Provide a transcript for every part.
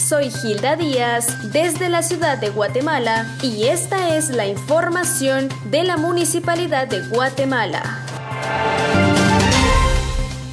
Soy Gilda Díaz desde la ciudad de Guatemala y esta es la información de la Municipalidad de Guatemala.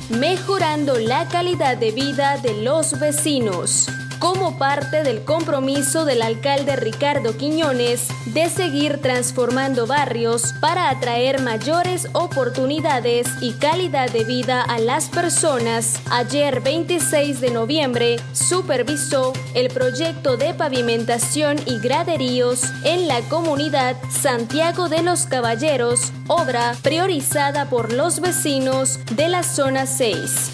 Mejorando la calidad de vida de los vecinos como parte del compromiso del alcalde Ricardo Quiñones de seguir transformando barrios para atraer mayores oportunidades y calidad de vida a las personas, ayer 26 de noviembre supervisó el proyecto de pavimentación y graderíos en la comunidad Santiago de los Caballeros, obra priorizada por los vecinos de la zona 6.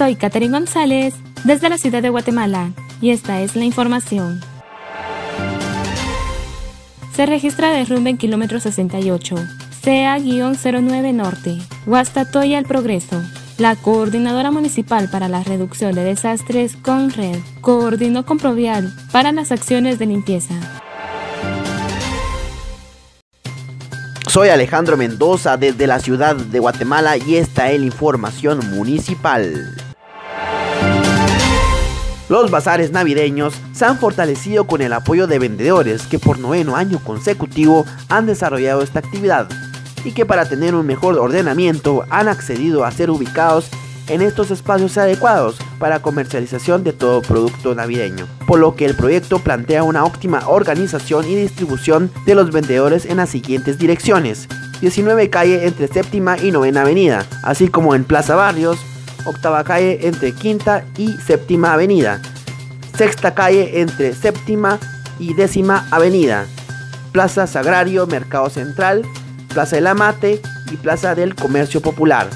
Soy Catherine González desde la ciudad de Guatemala y esta es la información. Se registra derrumbe en kilómetro 68, CA-09 Norte, Huastatoya El Progreso. La Coordinadora Municipal para la Reducción de Desastres, CONRED, coordinó con Provial para las acciones de limpieza. Soy Alejandro Mendoza desde la ciudad de Guatemala y esta es la información municipal. Los bazares navideños se han fortalecido con el apoyo de vendedores que por noveno año consecutivo han desarrollado esta actividad y que para tener un mejor ordenamiento han accedido a ser ubicados en estos espacios adecuados para comercialización de todo producto navideño, por lo que el proyecto plantea una óptima organización y distribución de los vendedores en las siguientes direcciones. 19 calle entre séptima y novena avenida, así como en Plaza Barrios, octava calle entre quinta y séptima avenida, sexta calle entre séptima y décima avenida, Plaza Sagrario, Mercado Central, Plaza del Amate y Plaza del Comercio Popular.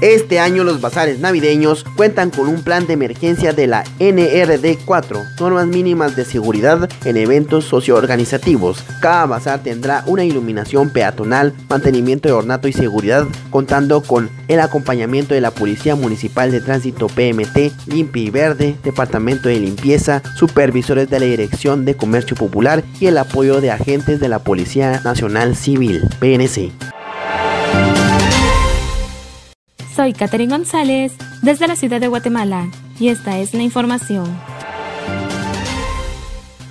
Este año los bazares navideños cuentan con un plan de emergencia de la NRD4, normas mínimas de seguridad en eventos socioorganizativos. Cada bazar tendrá una iluminación peatonal, mantenimiento de ornato y seguridad, contando con el acompañamiento de la Policía Municipal de Tránsito PMT, Limpia y Verde, Departamento de Limpieza, supervisores de la Dirección de Comercio Popular y el apoyo de agentes de la Policía Nacional Civil, PNC. Soy Catherine González desde la ciudad de Guatemala y esta es la información.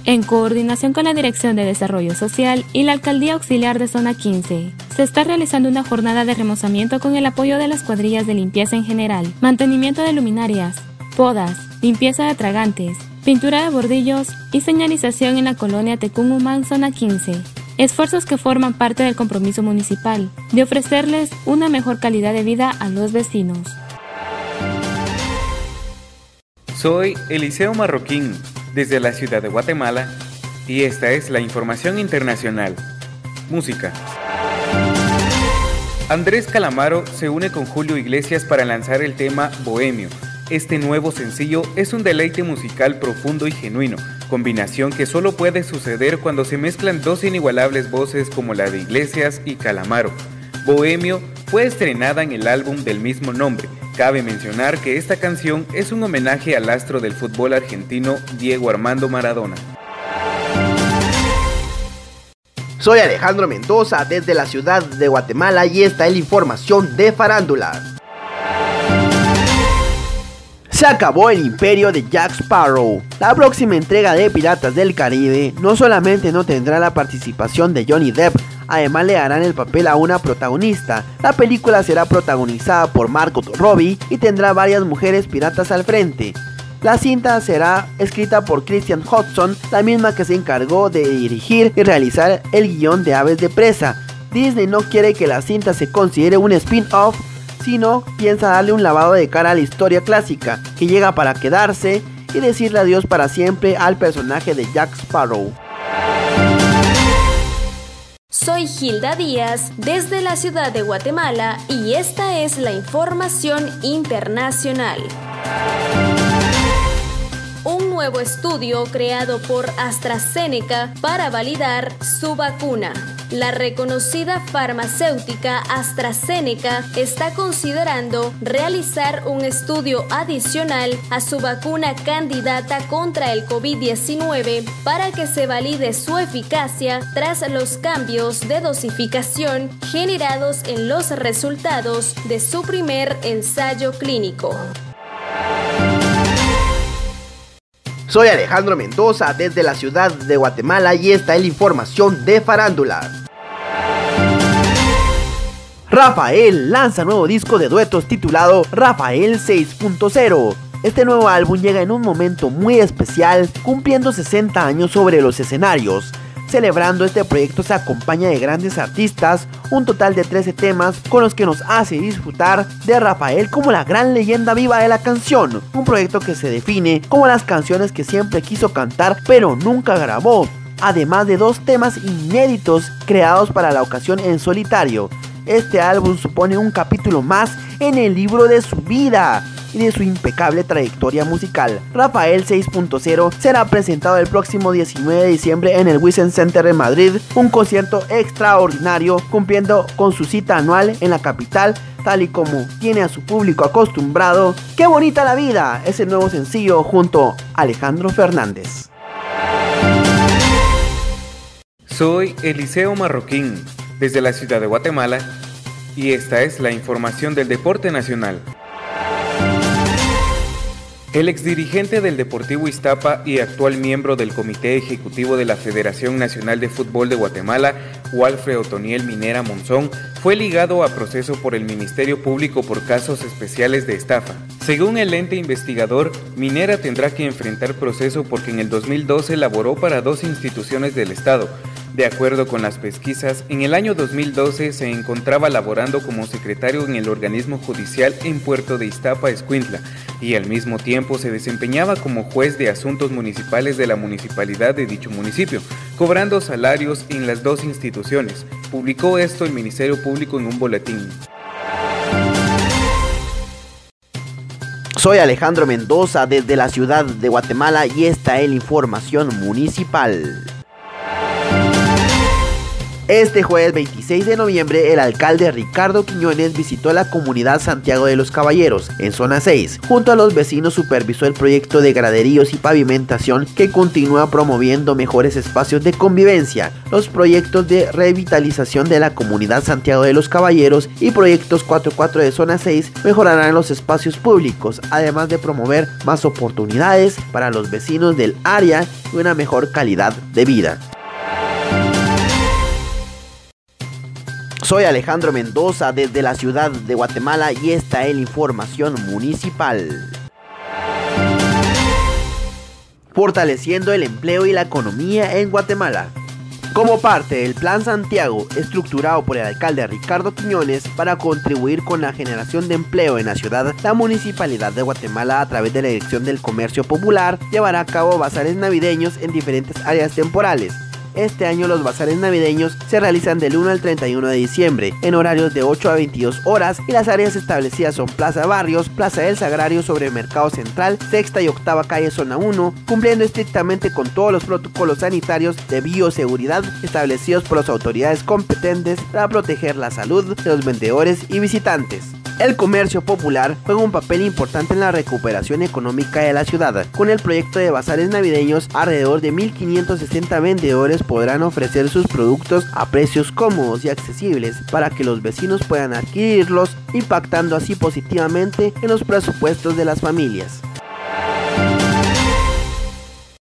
En coordinación con la Dirección de Desarrollo Social y la Alcaldía Auxiliar de Zona 15, se está realizando una jornada de remozamiento con el apoyo de las cuadrillas de limpieza en general, mantenimiento de luminarias, podas, limpieza de tragantes, pintura de bordillos y señalización en la colonia Tecumumán Zona 15, esfuerzos que forman parte del compromiso municipal de ofrecerles una mejor calidad de vida a los vecinos. Soy Eliseo Marroquín, desde la ciudad de Guatemala, y esta es la información internacional. Música. Andrés Calamaro se une con Julio Iglesias para lanzar el tema Bohemio. Este nuevo sencillo es un deleite musical profundo y genuino, combinación que solo puede suceder cuando se mezclan dos inigualables voces como la de Iglesias y Calamaro. Bohemio fue estrenada en el álbum del mismo nombre. Cabe mencionar que esta canción es un homenaje al astro del fútbol argentino Diego Armando Maradona. Soy Alejandro Mendoza desde la ciudad de Guatemala y esta es la información de farándula. Se acabó el imperio de Jack Sparrow. La próxima entrega de Piratas del Caribe no solamente no tendrá la participación de Johnny Depp, además le darán el papel a una protagonista. La película será protagonizada por Margot Robbie y tendrá varias mujeres piratas al frente. La cinta será escrita por Christian Hodgson, la misma que se encargó de dirigir y realizar el guion de Aves de Presa. Disney no quiere que la cinta se considere un spin-off piensa darle un lavado de cara a la historia clásica, que llega para quedarse y decirle adiós para siempre al personaje de Jack Sparrow. Soy Hilda Díaz desde la ciudad de Guatemala y esta es la información internacional. Un nuevo estudio creado por AstraZeneca para validar su vacuna. La reconocida farmacéutica AstraZeneca está considerando realizar un estudio adicional a su vacuna candidata contra el COVID-19 para que se valide su eficacia tras los cambios de dosificación generados en los resultados de su primer ensayo clínico. Soy Alejandro Mendoza desde la ciudad de Guatemala y esta es la información de Farándula. Rafael lanza nuevo disco de duetos titulado Rafael 6.0. Este nuevo álbum llega en un momento muy especial, cumpliendo 60 años sobre los escenarios. Celebrando este proyecto se acompaña de grandes artistas, un total de 13 temas con los que nos hace disfrutar de Rafael como la gran leyenda viva de la canción, un proyecto que se define como las canciones que siempre quiso cantar pero nunca grabó, además de dos temas inéditos creados para la ocasión en solitario. Este álbum supone un capítulo más en el libro de su vida y de su impecable trayectoria musical. Rafael 6.0 será presentado el próximo 19 de diciembre en el Wissen Center de Madrid, un concierto extraordinario cumpliendo con su cita anual en la capital tal y como tiene a su público acostumbrado. ¡Qué bonita la vida! Es el nuevo sencillo junto a Alejandro Fernández. Soy Eliseo Marroquín, desde la ciudad de Guatemala, y esta es la información del deporte nacional. El exdirigente del Deportivo Iztapa y actual miembro del Comité Ejecutivo de la Federación Nacional de Fútbol de Guatemala, Walfred Otoniel Minera Monzón, fue ligado a proceso por el Ministerio Público por casos especiales de estafa. Según el ente investigador, Minera tendrá que enfrentar proceso porque en el 2012 laboró para dos instituciones del Estado, de acuerdo con las pesquisas, en el año 2012 se encontraba laborando como secretario en el organismo judicial en Puerto de Iztapa, Escuintla, y al mismo tiempo se desempeñaba como juez de asuntos municipales de la municipalidad de dicho municipio, cobrando salarios en las dos instituciones. Publicó esto el Ministerio Público en un boletín. Soy Alejandro Mendoza desde la ciudad de Guatemala y esta es la información municipal. Este jueves 26 de noviembre, el alcalde Ricardo Quiñones visitó la comunidad Santiago de los Caballeros, en zona 6. Junto a los vecinos supervisó el proyecto de graderíos y pavimentación que continúa promoviendo mejores espacios de convivencia, los proyectos de revitalización de la comunidad Santiago de los Caballeros y proyectos 44 de zona 6 mejorarán los espacios públicos, además de promover más oportunidades para los vecinos del área y una mejor calidad de vida. Soy Alejandro Mendoza desde la ciudad de Guatemala y esta es la información municipal. Fortaleciendo el empleo y la economía en Guatemala. Como parte del Plan Santiago, estructurado por el alcalde Ricardo Quiñones para contribuir con la generación de empleo en la ciudad, la Municipalidad de Guatemala, a través de la Dirección del Comercio Popular, llevará a cabo bazares navideños en diferentes áreas temporales, este año los bazares navideños se realizan del 1 al 31 de diciembre, en horarios de 8 a 22 horas y las áreas establecidas son Plaza Barrios, Plaza del Sagrario sobre Mercado Central, Sexta y Octava Calle Zona 1, cumpliendo estrictamente con todos los protocolos sanitarios de bioseguridad establecidos por las autoridades competentes para proteger la salud de los vendedores y visitantes. El comercio popular juega un papel importante en la recuperación económica de la ciudad. Con el proyecto de bazares navideños, alrededor de 1.560 vendedores podrán ofrecer sus productos a precios cómodos y accesibles para que los vecinos puedan adquirirlos, impactando así positivamente en los presupuestos de las familias.